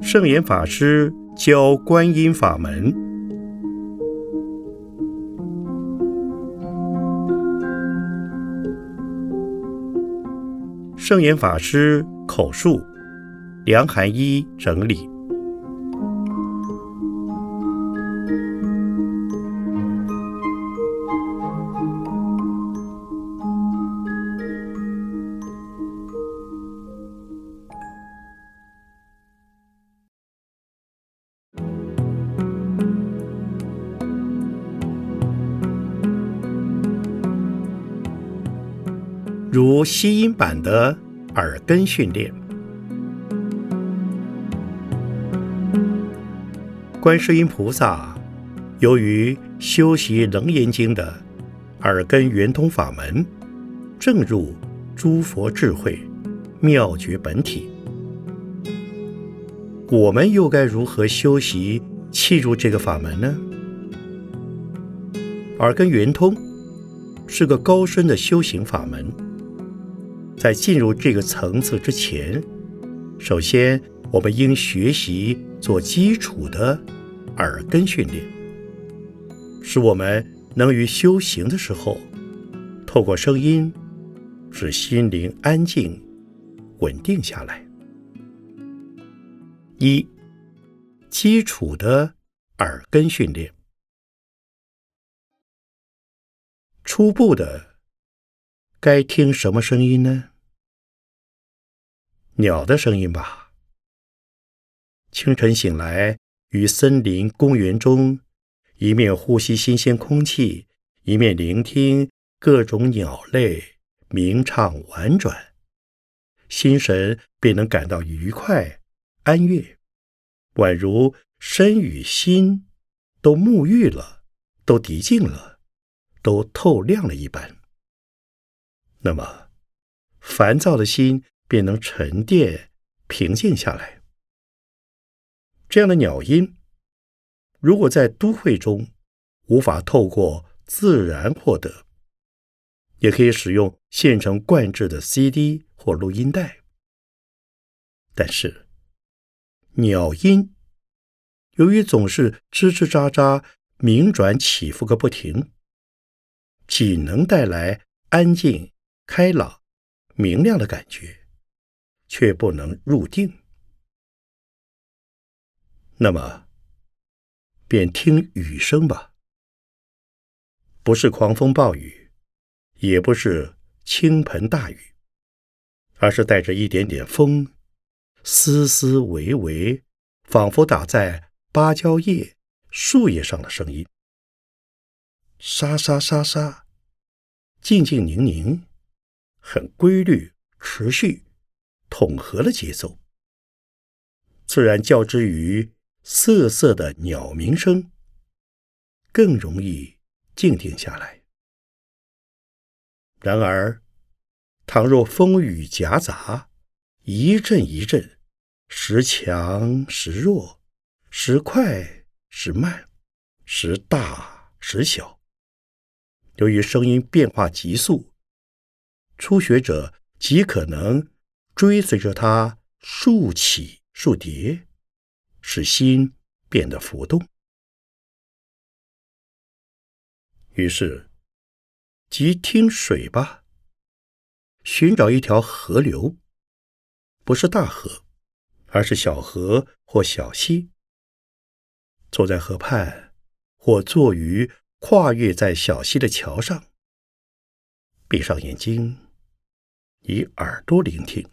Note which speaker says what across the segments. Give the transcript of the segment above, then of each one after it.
Speaker 1: 圣严法师教观音法门。圣严法师口述，梁寒一整理。吸音版的耳根训练，观世音菩萨由于修习《楞严经》的耳根圆通法门，正入诸佛智慧妙觉本体。我们又该如何修习契入这个法门呢？耳根圆通是个高深的修行法门。在进入这个层次之前，首先我们应学习做基础的耳根训练，使我们能于修行的时候，透过声音使心灵安静、稳定下来。一、基础的耳根训练，初步的该听什么声音呢？鸟的声音吧。清晨醒来，于森林公园中，一面呼吸新鲜空气，一面聆听各种鸟类鸣唱婉转，心神便能感到愉快安悦，宛如身与心都沐浴了，都涤净了，都透亮了一般。那么，烦躁的心。便能沉淀、平静下来。这样的鸟音，如果在都会中无法透过自然获得，也可以使用现成灌制的 CD 或录音带。但是，鸟音由于总是吱吱喳喳、鸣转起伏个不停，仅能带来安静、开朗、明亮的感觉。却不能入定，那么便听雨声吧。不是狂风暴雨，也不是倾盆大雨，而是带着一点点风，丝丝微微，仿佛打在芭蕉叶、树叶上的声音。沙沙沙沙，静静宁宁，很规律，持续。统合了节奏，自然较之于瑟瑟的鸟鸣声，更容易静定下来。然而，倘若风雨夹杂，一阵一阵，时强时弱，时快时慢，时大时小，由于声音变化急速，初学者极可能。追随着它竖起竖叠，使心变得浮动。于是，即听水吧，寻找一条河流，不是大河，而是小河或小溪。坐在河畔，或坐于跨越在小溪的桥上，闭上眼睛，以耳朵聆听。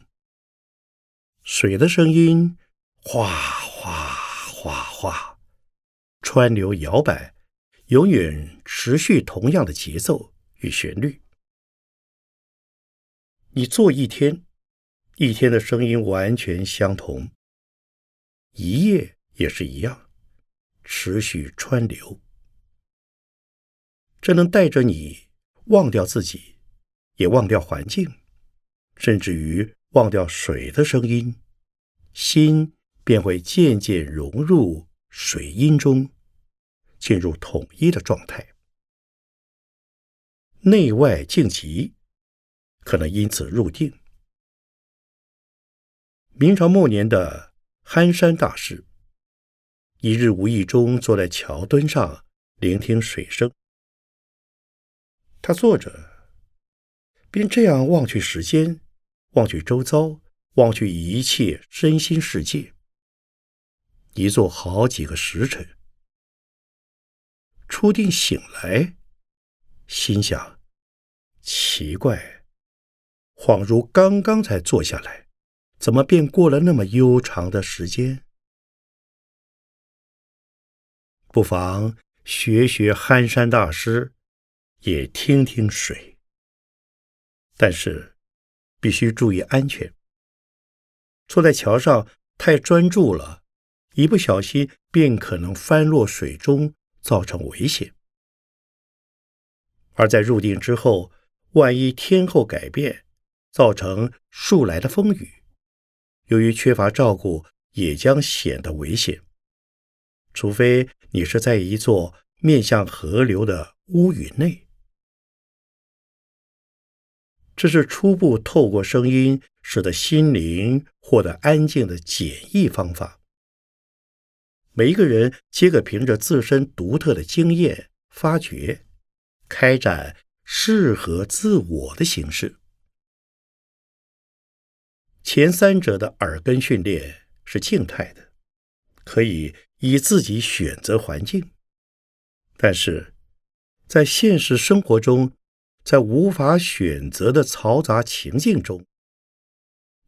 Speaker 1: 水的声音，哗哗哗哗，川流摇摆，永远持续同样的节奏与旋律。你做一天，一天的声音完全相同；一夜也是一样，持续川流。这能带着你忘掉自己，也忘掉环境，甚至于。忘掉水的声音，心便会渐渐融入水音中，进入统一的状态。内外静极，可能因此入定。明朝末年的憨山大师，一日无意中坐在桥墩上聆听水声，他坐着，便这样望去时间，望去周遭，望去一切身心世界，一坐好几个时辰。初定醒来，心想：奇怪，恍如刚刚才坐下来，怎么便过了那么悠长的时间？不妨学学憨山大师，也听听水。但是必须注意安全。坐在桥上太专注了，一不小心便可能翻落水中。造成危险，而在入定之后，万一天候改变，造成数来的风雨，由于缺乏照顾，也将显得危险。除非你是在一座面向河流的屋宇内，这是初步透过声音使得心灵获得安静的简易方法。每一个人皆可凭着自身独特的经验发掘，开展适合自我的形式。前三者的耳根训练是静态的，可以以自己选择环境；但是，在现实生活中，在无法选择的嘈杂情境中，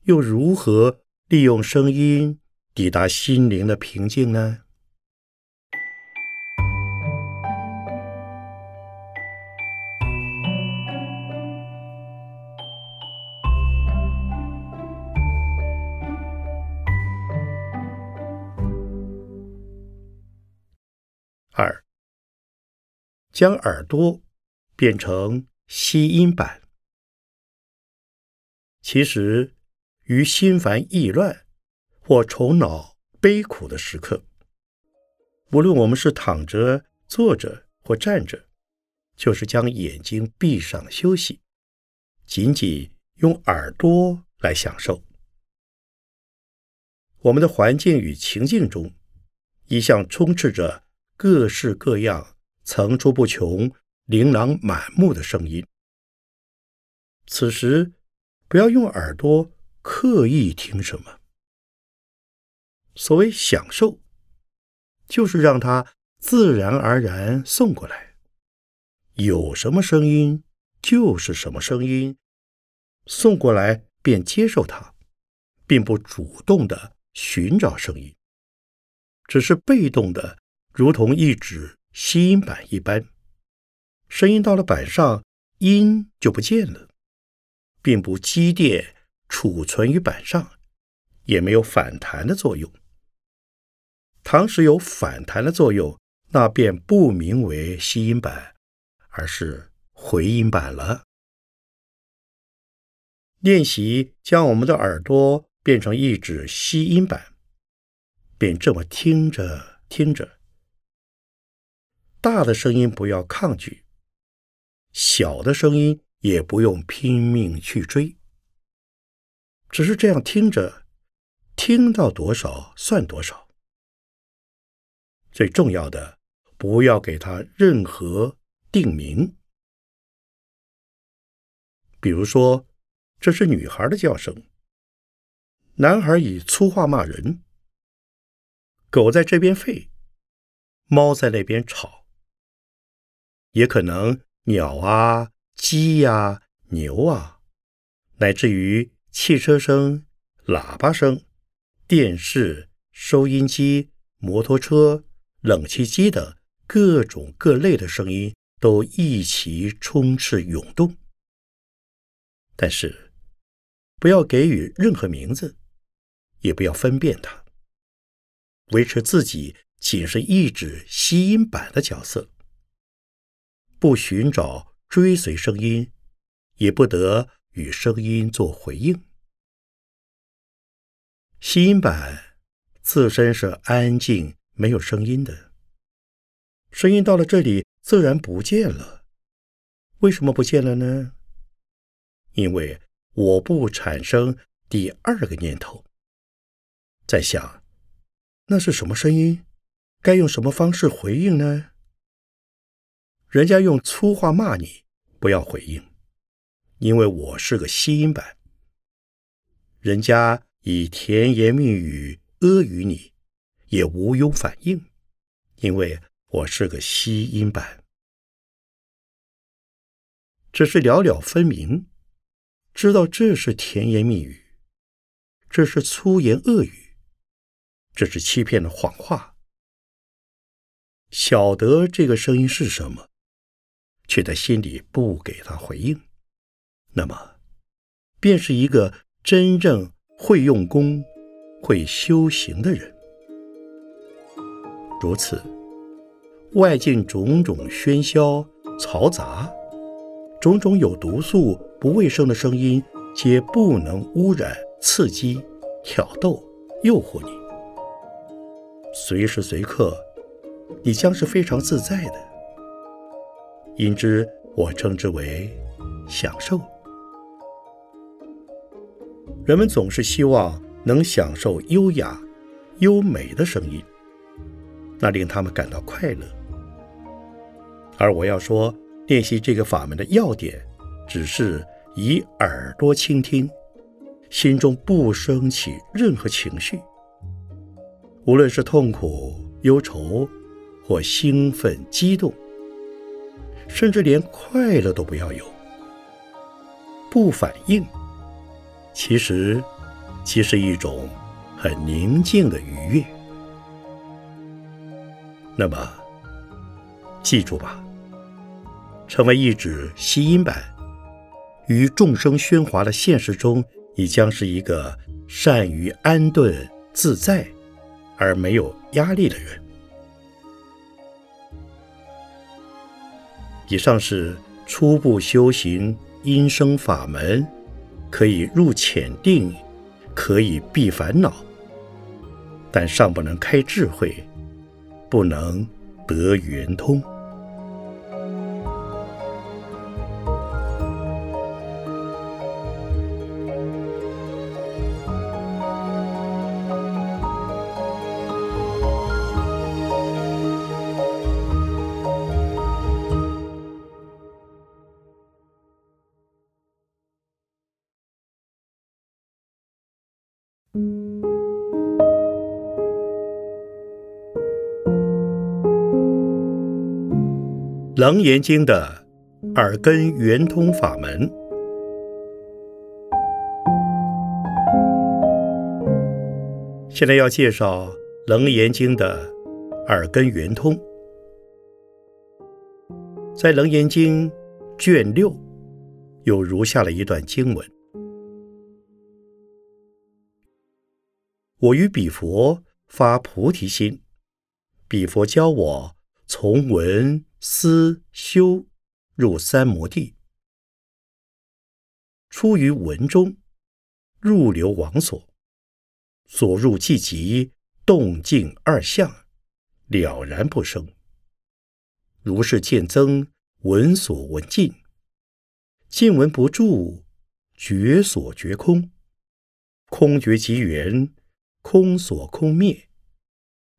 Speaker 1: 又如何利用声音？抵达心灵的平静呢？二，将耳朵变成吸音版。其实，于心烦意乱。或愁恼悲苦的时刻，无论我们是躺着、坐着或站着，就是将眼睛闭上休息，仅仅用耳朵来享受。我们的环境与情境中，一向充斥着各式各样、层出不穷、琳琅满目的声音。此时，不要用耳朵刻意听什么。所谓享受，就是让它自然而然送过来，有什么声音就是什么声音，送过来便接受它，并不主动的寻找声音，只是被动的，如同一纸吸音板一般，声音到了板上，音就不见了，并不积淀储存于板上，也没有反弹的作用。倘使有反弹的作用，那便不名为吸音板，而是回音板了。练习将我们的耳朵变成一指吸音板，便这么听着听着，大的声音不要抗拒，小的声音也不用拼命去追，只是这样听着，听到多少算多少。最重要的，不要给他任何定名。比如说，这是女孩的叫声，男孩以粗话骂人，狗在这边吠，猫在那边吵，也可能鸟啊、鸡呀、牛啊，乃至于汽车声、喇叭声、电视、收音机、摩托车。冷气机等各种各类的声音都一齐充斥涌动，但是不要给予任何名字，也不要分辨它，维持自己仅是一指吸音板的角色，不寻找追随声音，也不得与声音做回应。吸音板自身是安静。没有声音的声音到了这里自然不见了。为什么不见了呢？因为我不产生第二个念头，在想那是什么声音，该用什么方式回应呢？人家用粗话骂你，不要回应，因为我是个吸音板。人家以甜言蜜语阿谀你，也无庸反应，因为我是个吸音板。只是了了分明。知道这是甜言蜜语，这是粗言恶语，这是欺骗的谎话。晓得这个声音是什么，却在心里不给他回应，那么便是一个真正会用功、会修行的人。如此，外境种种喧嚣嘈杂。种种有毒素、不卫生的声音，皆不能污染、刺激、挑逗、诱惑你。随时随刻，你将是非常自在的。因之，我称之为享受。人们总是希望能享受优雅、优美的声音，那令他们感到快乐。而我要说。练习这个法门的要点，只是以耳朵倾听，心中不升起任何情绪，无论是痛苦、忧愁，或兴奋、激动，甚至连快乐都不要有，不反应，其实即是一种很宁静的愉悦。那么，记住吧。成为一纸吸音板，于众生喧哗的现实中，你将是一个善于安顿自在而没有压力的人。以上是初步修行音声法门，可以入浅定，可以避烦恼，但尚不能开智慧，不能得圆通。《楞严经》的耳根圆通法门，现在要介绍《楞严经》的耳根圆通。在《楞严经》卷六，有如下的一段经文：“我于彼佛发菩提心，彼佛教我从闻。”思修入三摩地，出于文中，入流王所，所入即即动静二相，了然不生。如是见增，闻所闻尽，见闻不住，觉所觉空，空觉即圆，空所空灭，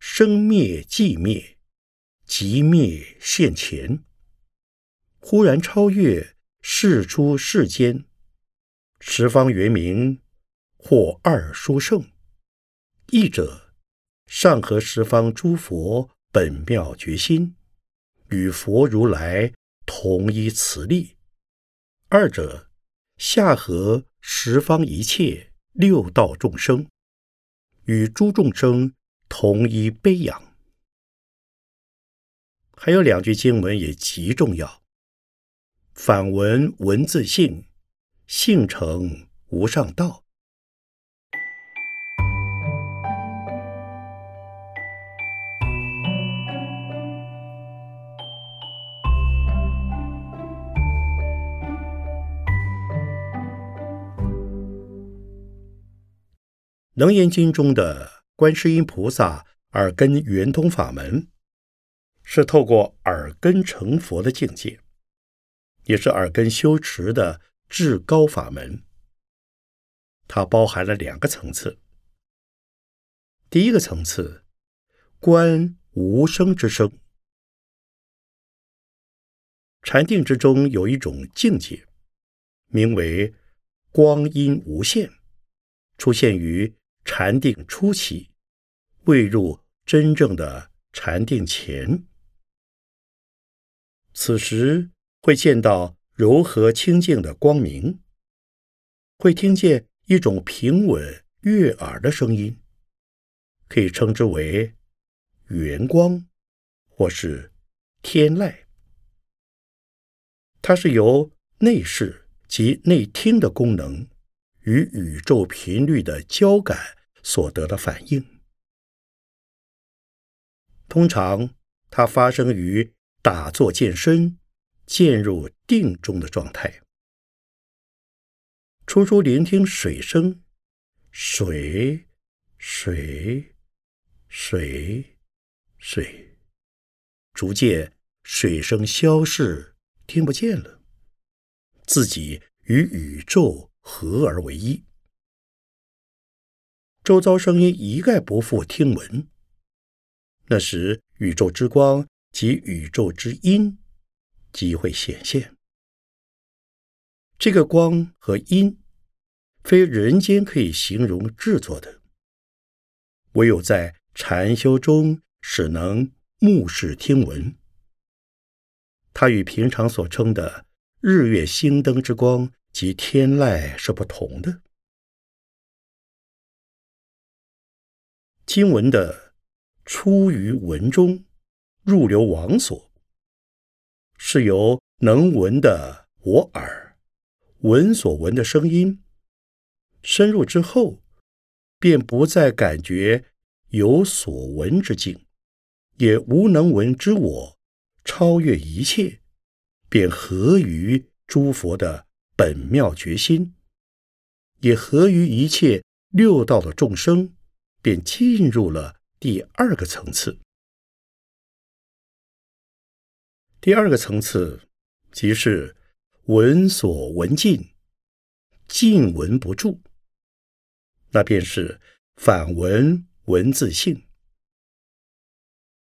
Speaker 1: 生灭即灭。即灭现前，忽然超越世出世间，十方圆明或二殊胜。一者上合十方诸佛本妙觉心，与佛如来同一慈力；二者下合十方一切六道众生，与诸众生同一悲仰。还有两句经文也极重要：“反闻文字性，性成无上道。”《楞严经》中的观世音菩萨耳根圆通法门。是透过耳根成佛的境界，也是耳根修持的至高法门。它包含了两个层次。第一个层次，观无声之声。禅定之中有一种境界，名为光阴无限，出现于禅定初期，未入真正的禅定前。此时会见到柔和清净的光明，会听见一种平稳悦耳的声音，可以称之为圆光，或是天籁。它是由内视及内听的功能与宇宙频率的交感所得的反应。通常，它发生于打坐健身、渐入定中的状态。初初聆听水声，水，水，水，水，逐渐水声消逝。听不见了，自己与宇宙合而为一，周遭声音一概不复听闻。那时，宇宙之光及宇宙之音即会显现。这个光和音，非人间可以形容制作的，唯有在禅修中，使能目视听闻。它与平常所称的日月星灯之光及天籁是不同的。经文的出于文中，入流王所，是由能闻的我耳闻所闻的声音，深入之后，便不再感觉有所闻之境，也无能闻之我。超越一切，便合于诸佛的本妙决心，也合于一切六道的众生，便进入了第二个层次。第二个层次，即是闻所闻尽，尽闻不住，那便是反闻闻自性。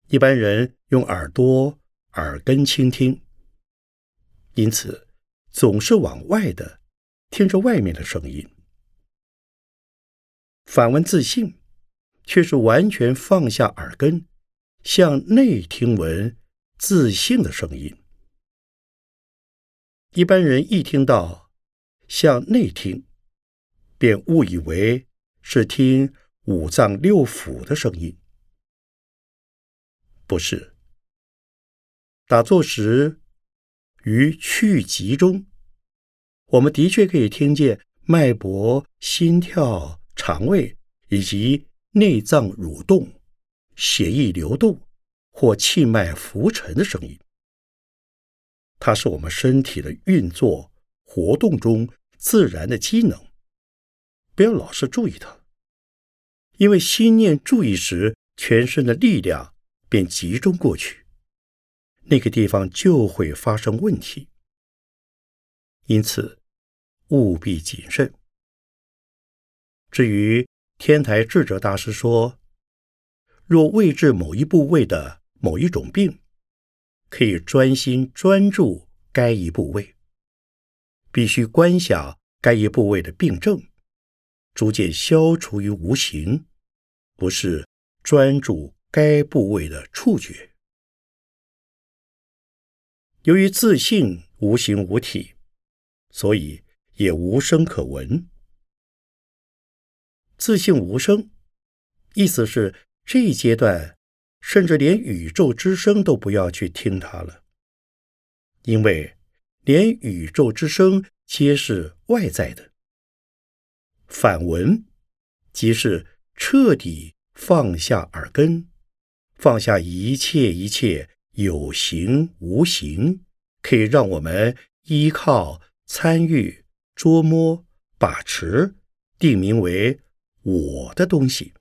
Speaker 1: 一般人用耳朵。耳根倾听，因此总是往外的听着外面的声音。反闻自信，却是完全放下耳根，向内听闻自信的声音。一般人一听到向内听，便误以为是听五脏六腑的声音，不是。打坐时，于去集中，我们的确可以听见脉搏、心跳、肠胃以及内脏蠕动、血液流动或气脉浮沉的声音。它是我们身体的运作活动中自然的机能，不要老是注意它，因为心念注意时，全身的力量便集中过去。那个地方就会发生问题，因此务必谨慎。至于天台智者大师说，若未治某一部位的某一种病，可以专心专注该一部位，必须观想该一部位的病症，逐渐消除于无形，不是专注该部位的触觉。由于自信无形无体，所以也无声可闻。自信无声，意思是这一阶段，甚至连宇宙之声都不要去听它了，因为连宇宙之声皆是外在的。反闻，即是彻底放下耳根，放下一切一切。有形无形，可以让我们依靠、参与、捉摸、把持，定名为“我的东西”。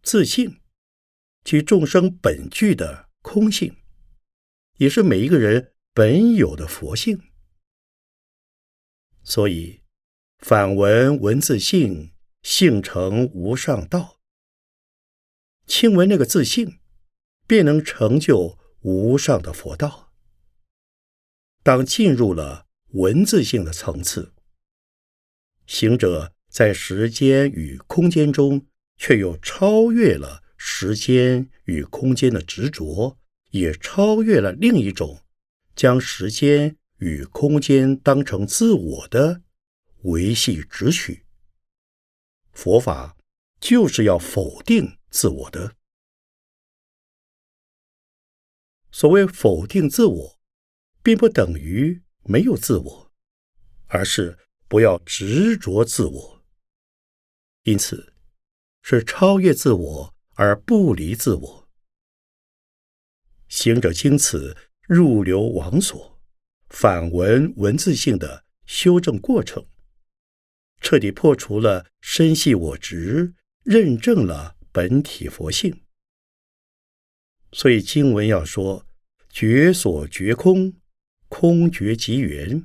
Speaker 1: 自信，其众生本具的空性，也是每一个人本有的佛性。所以反闻文字性，性成无上道。亲闻那个自信，便能成就无上的佛道。当进入了文字性的层次，行者在时间与空间中，却又超越了时间与空间的执着，也超越了另一种将时间与空间当成自我的维系执取。佛法就是要否定自我的。所谓否定自我，并不等于没有自我，而是不要执着自我。因此，是超越自我而不离自我。行者经此入流往所，反闻文字性的修正过程，彻底破除了身系我执，认证了本体佛性。所以经文要说。觉所觉空，空觉即缘，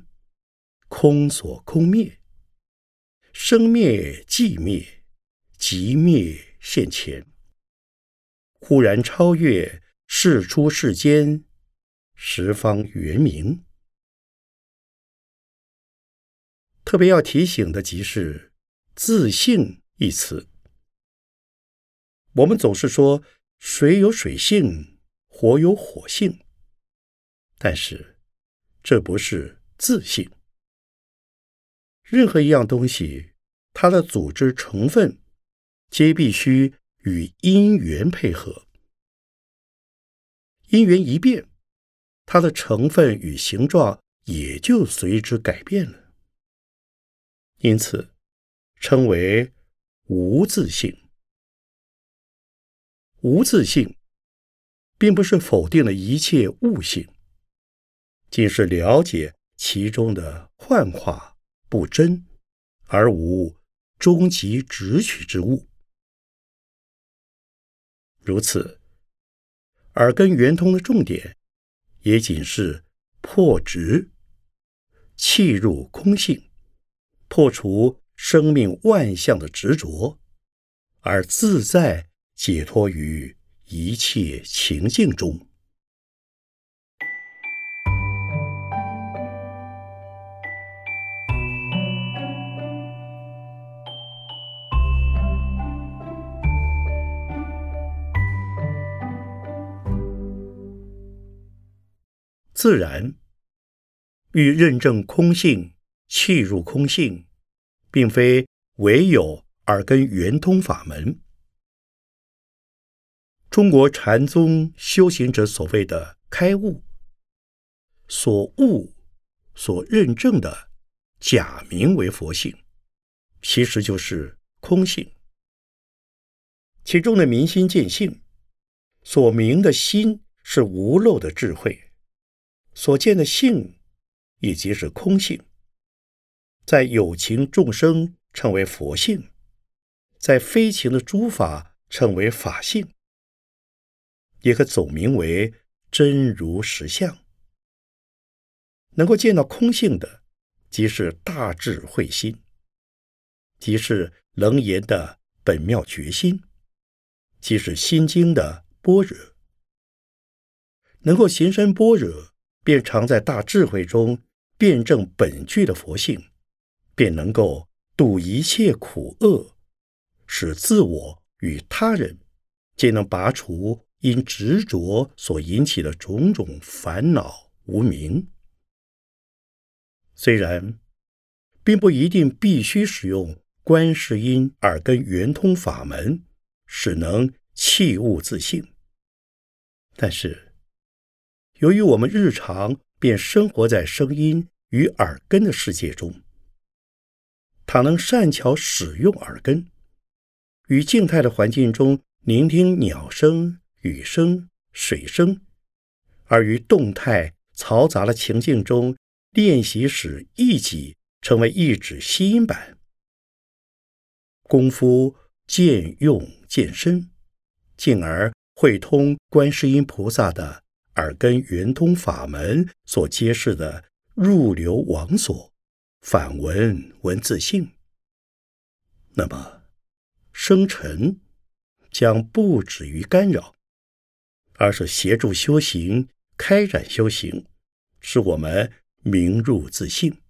Speaker 1: 空所空灭，生灭即灭，即灭现前，忽然超越世出世间，十方圆明。特别要提醒的即是“自性”一词。我们总是说水有水性，火有火性。但是，这不是自性。任何一样东西，它的组织成分皆必须与因缘配合。因缘一变，它的成分与形状也就随之改变了。因此，称为无自性。无自性，并不是否定了一切物性。仅是了解其中的幻化不真，而无终极直取之物。如此，耳根圆通的重点，也仅是破执，气入空性，破除生命万象的执着，而自在解脱于一切情境中。自然欲认证空性，契入空性，并非唯有耳根圆通法门。中国禅宗修行者所谓的开悟，所悟、所认证的假名为佛性，其实就是空性。其中的明心见性，所明的心是无漏的智慧。所见的性，以及是空性，在有情众生称为佛性，在非情的诸法称为法性，也可总名为真如实相。能够见到空性的，即是大智慧心，即是楞严的本妙觉心，即是心经的般若。能够行深般若。便常在大智慧中辩证本具的佛性，便能够度一切苦厄，使自我与他人皆能拔除因执着所引起的种种烦恼无明。虽然并不一定必须使用观世音耳根圆通法门，使能弃物自性，但是。由于我们日常便生活在声音与耳根的世界中，倘能善巧使用耳根，与静态的环境中聆听鸟声、雨声、水声，而于动态嘈杂的情境中练习使一己成为一指吸音板，功夫渐用渐深，进而会通观世音菩萨的。耳根圆通法门所揭示的入流往所，反闻闻自性。那么，生沉将不止于干扰，而是协助修行、开展修行，使我们明入自性，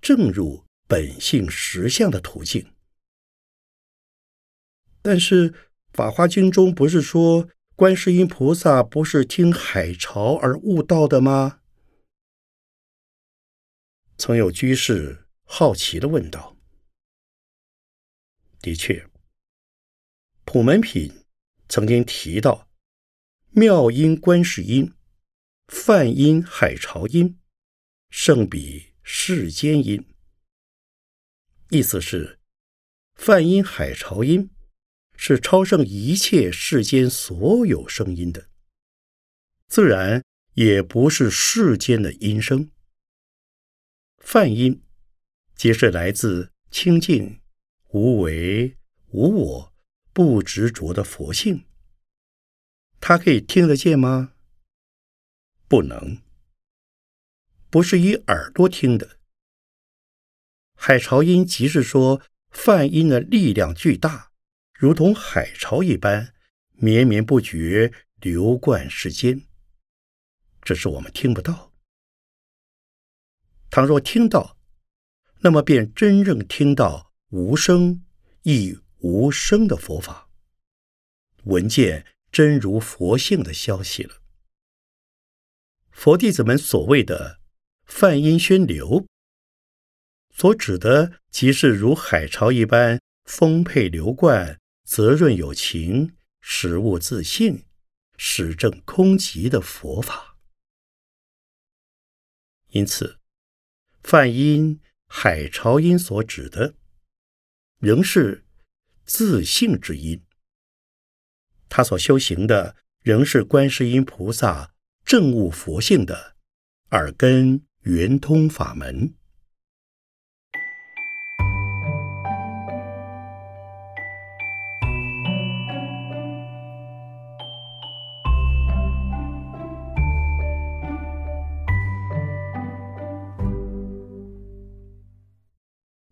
Speaker 1: 正入本性实相的途径。但是，《法华经》中不是说观世音菩萨不是听海潮而悟道的吗？曾有居士好奇的问道：“的确，普门品曾经提到妙音观世音，梵音海潮音，胜比世间音。意思是，梵音海潮音。”是超胜一切世间所有声音的，自然也不是世间的音声。梵音，皆是来自清净、无为、无我、不执着的佛性。它可以听得见吗？不能，不是以耳朵听的。海潮音，即是说梵音的力量巨大。如同海潮一般绵绵不绝流贯世间，只是我们听不到。倘若听到，那么便真正听到无声亦无声的佛法，闻见真如佛性的消息了。佛弟子们所谓的梵音宣流，所指的即是如海潮一般丰沛流贯。责润有情，实物自性，实证空寂的佛法。因此，梵音、海潮音所指的，仍是自性之音。他所修行的，仍是观世音菩萨证悟佛性的耳根圆通法门。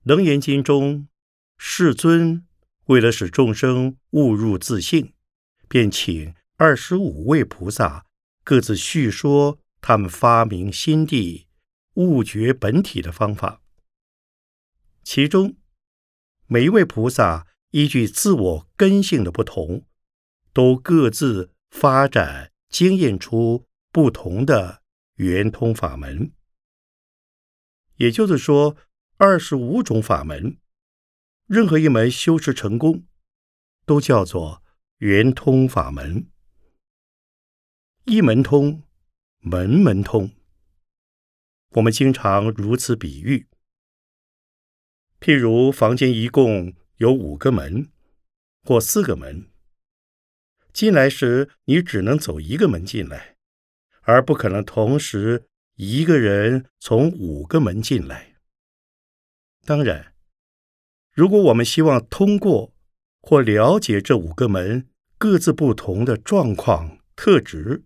Speaker 1: 楞严经中，世尊为了使众生悟入自性，便请二十五位菩萨各自叙说他们发明心地、悟觉本体的方法。其中，每一位菩萨依据自我根性的不同，都各自发展经验出不同的圆通法门。也就是说。二十五种法门，任何一门修持成功，都叫做圆通法门。一门通，门门通。我们经常如此比喻：譬如房间一共有五个门或四个门，进来时你只能走一个门进来，而不可能同时一个人从五个门进来。当然，如果我们希望通过或了解这五个门各自不同的状况特质，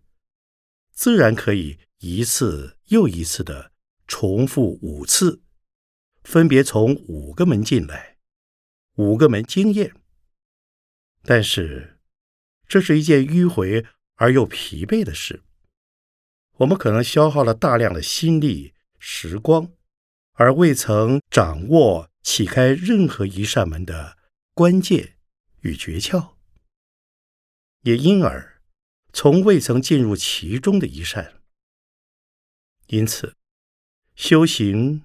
Speaker 1: 自然可以一次又一次的重复五次，分别从五个门进来，五个门经验。但是，这是一件迂回而又疲惫的事，我们可能消耗了大量的心力、时光。而未曾掌握启开任何一扇门的关键与诀窍，也因而从未曾进入其中的一扇。因此，修行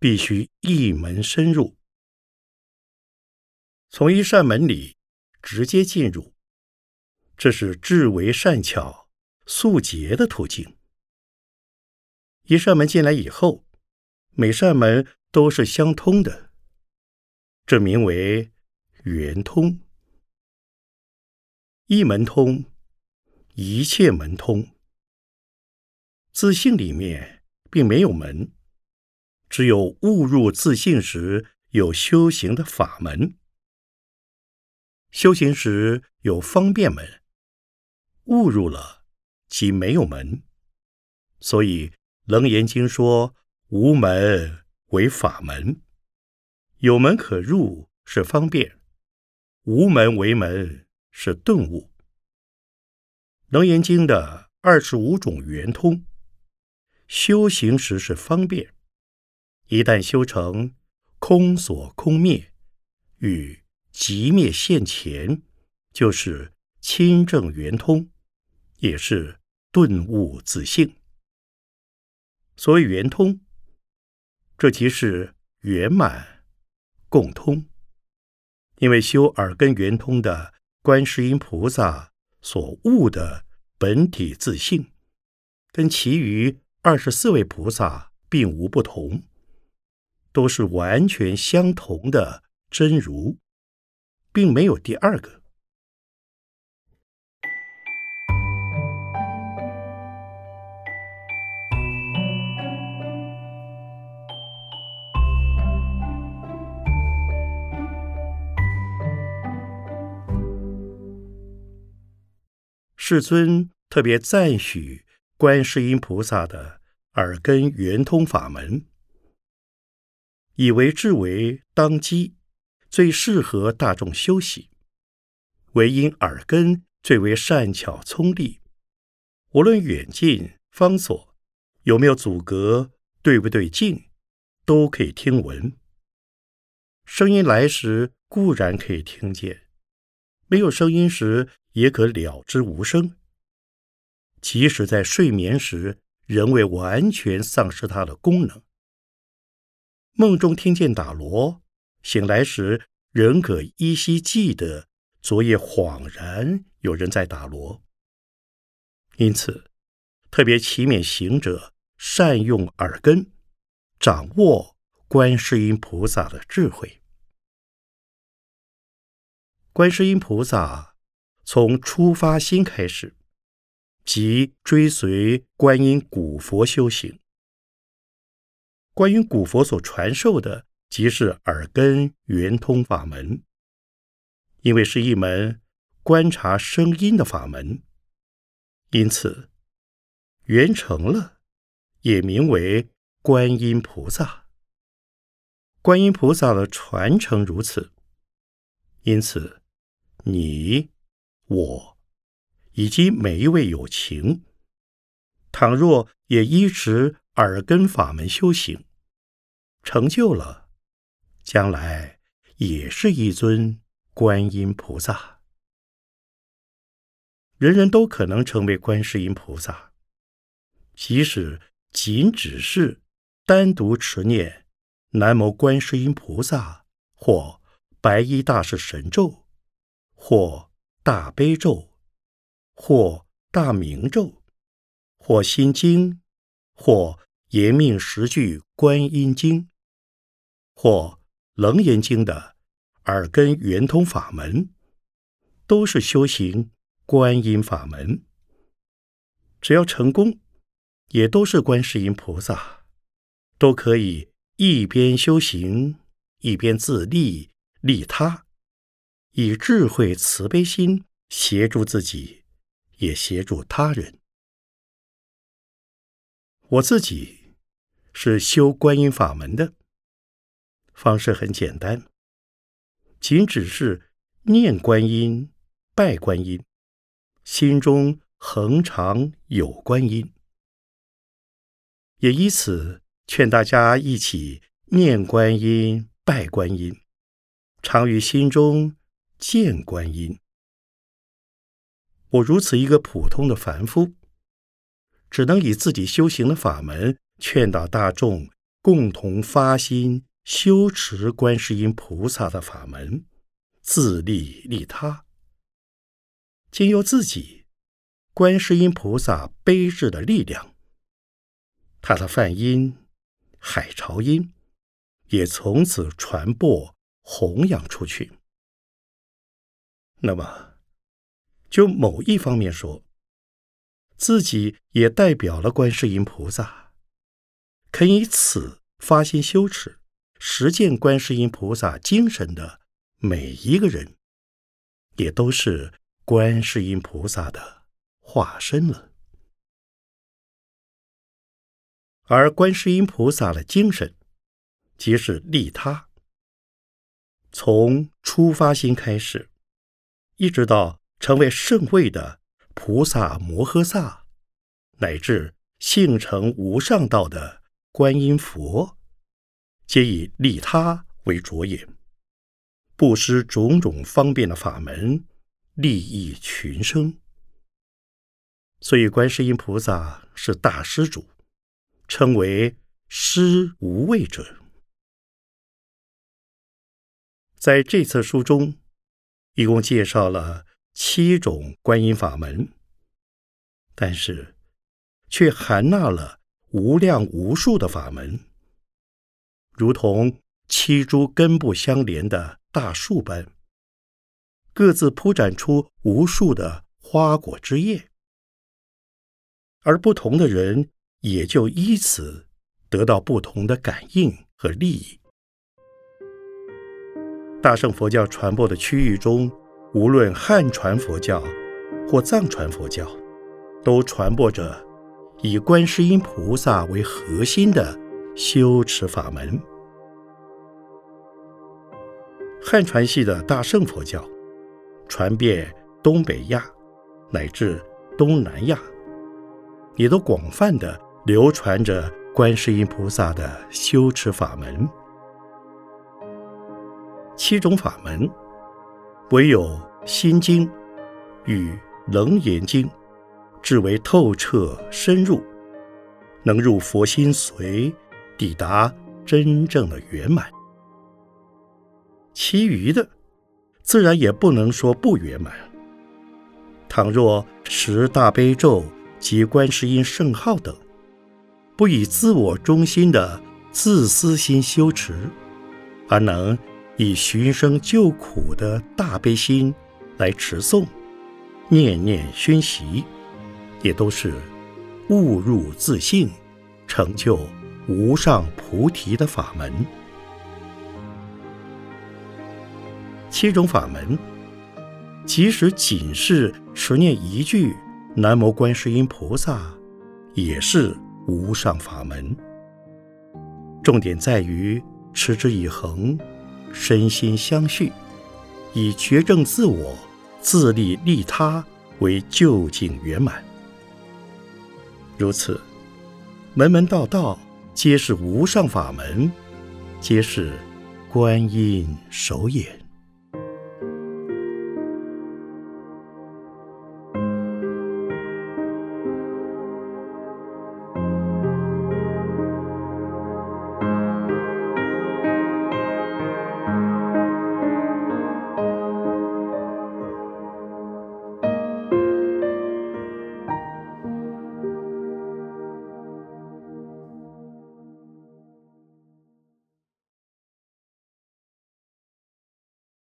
Speaker 1: 必须一门深入，从一扇门里直接进入，这是至为善巧速捷的途径。一扇门进来以后。每扇门都是相通的，这名为圆通。一门通，一切门通。自性里面并没有门，只有误入自性时有修行的法门。修行时有方便门，误入了即没有门。所以《楞严经》说。无门为法门，有门可入是方便，无门为门是顿悟。楞严经的二十五种圆通，修行时是方便，一旦修成空所空灭与即灭现前，就是清正圆通，也是顿悟自性。所谓圆通。这即是圆满共通，因为修耳根圆通的观世音菩萨所悟的本体自性，跟其余二十四位菩萨并无不同，都是完全相同的真如，并没有第二个。世尊特别赞许观世音菩萨的耳根圆通法门，以为至为当机，最适合大众修习，唯因耳根最为善巧聪利，无论远近方所，有没有阻隔，对不对劲，都可以听闻。声音来时固然可以听见，没有声音时。也可了之无声。即使在睡眠时，仍未完全丧失它的功能。梦中听见打锣，醒来时仍可依稀记得昨夜恍然有人在打锣。因此，特别祈勉行者善用耳根，掌握观世音菩萨的智慧。观世音菩萨。从出发心开始，即追随观音古佛修行。观音古佛所传授的，即是耳根圆通法门，因为是一门观察声音的法门，因此圆成了，也名为观音菩萨。观音菩萨的传承如此，因此你。我以及每一位有情，倘若也依持耳根法门修行，成就了，将来也是一尊观音菩萨。人人都可能成为观世音菩萨，即使仅只是单独持念南无观世音菩萨，或白衣大士神咒，或。大悲咒，或大明咒，或心经，或延命十句观音经，或楞严经的耳根圆通法门，都是修行观音法门。只要成功，也都是观世音菩萨，都可以一边修行，一边自利利他。以智慧慈悲心协助自己，也协助他人。我自己是修观音法门的，方式很简单，仅只是念观音、拜观音，心中恒常有观音。也以此劝大家一起念观音、拜观音，常于心中。见观音，我如此一个普通的凡夫，只能以自己修行的法门劝导大众共同发心修持观世音菩萨的法门，自利利他，经由自己观世音菩萨悲智的力量，他的梵音、海潮音也从此传播弘扬出去。那么，就某一方面说，自己也代表了观世音菩萨，肯以此发心修持、实践观世音菩萨精神的每一个人，也都是观世音菩萨的化身了。而观世音菩萨的精神，即是利他。从出发心开始，一直到成为圣位的菩萨摩诃萨，乃至性成无上道的观音佛，皆以利他为着眼，布施种种方便的法门，利益群生。所以，观世音菩萨是大施主，称为施无畏者。在这册书中，一共介绍了七种观音法门，但是却含纳了无量无数的法门，如同七株根部相连的大树般，各自铺展出无数的花果枝叶，而不同的人也就依此得到不同的感应和利益。大乘佛教传播的区域中，无论汉传佛教或藏传佛教，都传播着以观世音菩萨为核心的修持法门。汉传系的大乘佛教传遍东北亚乃至东南亚，也都广泛的流传着观世音菩萨的修持法门。七种法门，唯有《心经》与《楞严经》至为透彻深入，能入佛心髓，抵达真正的圆满。其余的，自然也不能说不圆满。倘若持大悲咒及观世音圣号等，不以自我中心的自私心修持，而能。以寻声救苦的大悲心来持诵、念念熏习，也都是误入自性、成就无上菩提的法门。七种法门，即使仅是持念一句“南无观世音菩萨”，也是无上法门。重点在于持之以恒。身心相续，以觉证自我、自利利他为究竟圆满。如此，门门道道皆是无上法门，皆是观音手眼。